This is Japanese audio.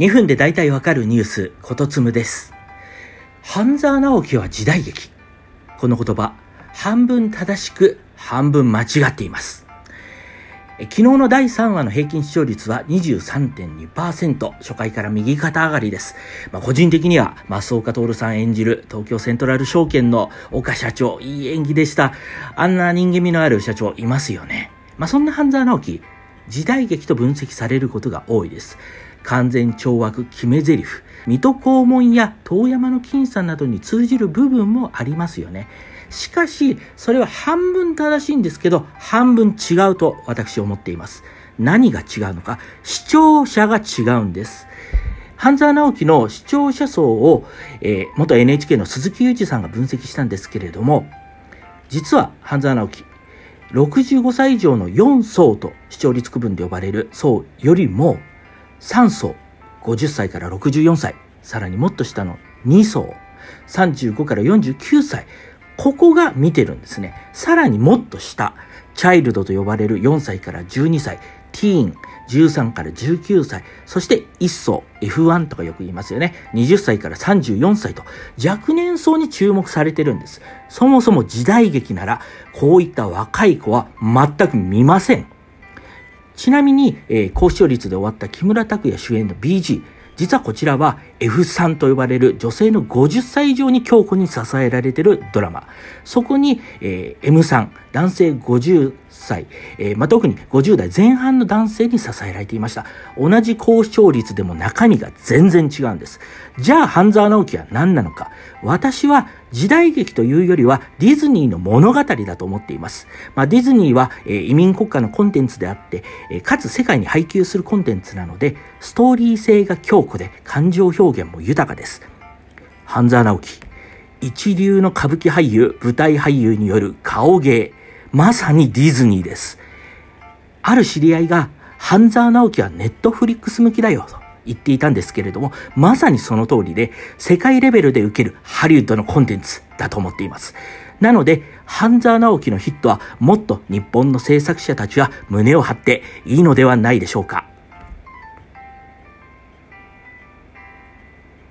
2分で大体わかるニュース、ことつむです。半沢直樹は時代劇。この言葉、半分正しく、半分間違っています。昨日の第3話の平均視聴率は23.2%、初回から右肩上がりです。まあ、個人的には、増岡徹さん演じる東京セントラル証券の岡社長、いい演技でした。あんな人間味のある社長いますよね。まあ、そんな半沢直樹、時代劇と分析されることが多いです。完全懲悪決め台詞、水戸黄門や遠山の金さんなどに通じる部分もありますよね。しかし、それは半分正しいんですけど、半分違うと私は思っています。何が違うのか、視聴者が違うんです。半沢直樹の視聴者層を、えー、元 NHK の鈴木裕二さんが分析したんですけれども、実は半沢直樹、65歳以上の4層と視聴率区分で呼ばれる層よりも、3層、50歳から64歳、さらにもっと下の2層、35から49歳、ここが見てるんですね。さらにもっと下、チャイルドと呼ばれる4歳から12歳、ティーン、13から19歳、そして1層、F1 とかよく言いますよね。20歳から34歳と若年層に注目されてるんです。そもそも時代劇なら、こういった若い子は全く見ません。ちなみに、えー、高視聴率で終わった木村拓哉主演の BG、実はこちらは F3 と呼ばれる女性の50歳以上に強固に支えられているドラマ。そこに、えー、M3、男性50歳、えー、まあ、特に50代前半の男性に支えられていました。同じ高視聴率でも中身が全然違うんです。じゃあ、半沢直樹は何なのか。私は時代劇というよりはディズニーの物語だと思っています。まあ、ディズニーは、えー、移民国家のコンテンツであって、え、かつ世界に配給するコンテンツなので、ストーリー性が強固で感情表表現も豊かです。半沢直樹、一流の歌舞伎俳優、舞台俳優による顔芸、まさにディズニーです。ある知り合いが、半沢直樹はネットフリックス向きだよと言っていたんですけれども、まさにその通りで、世界レベルで受けるハリウッドのコンテンツだと思っています。なので、半沢直樹のヒットはもっと日本の制作者たちは胸を張っていいのではないでしょうか。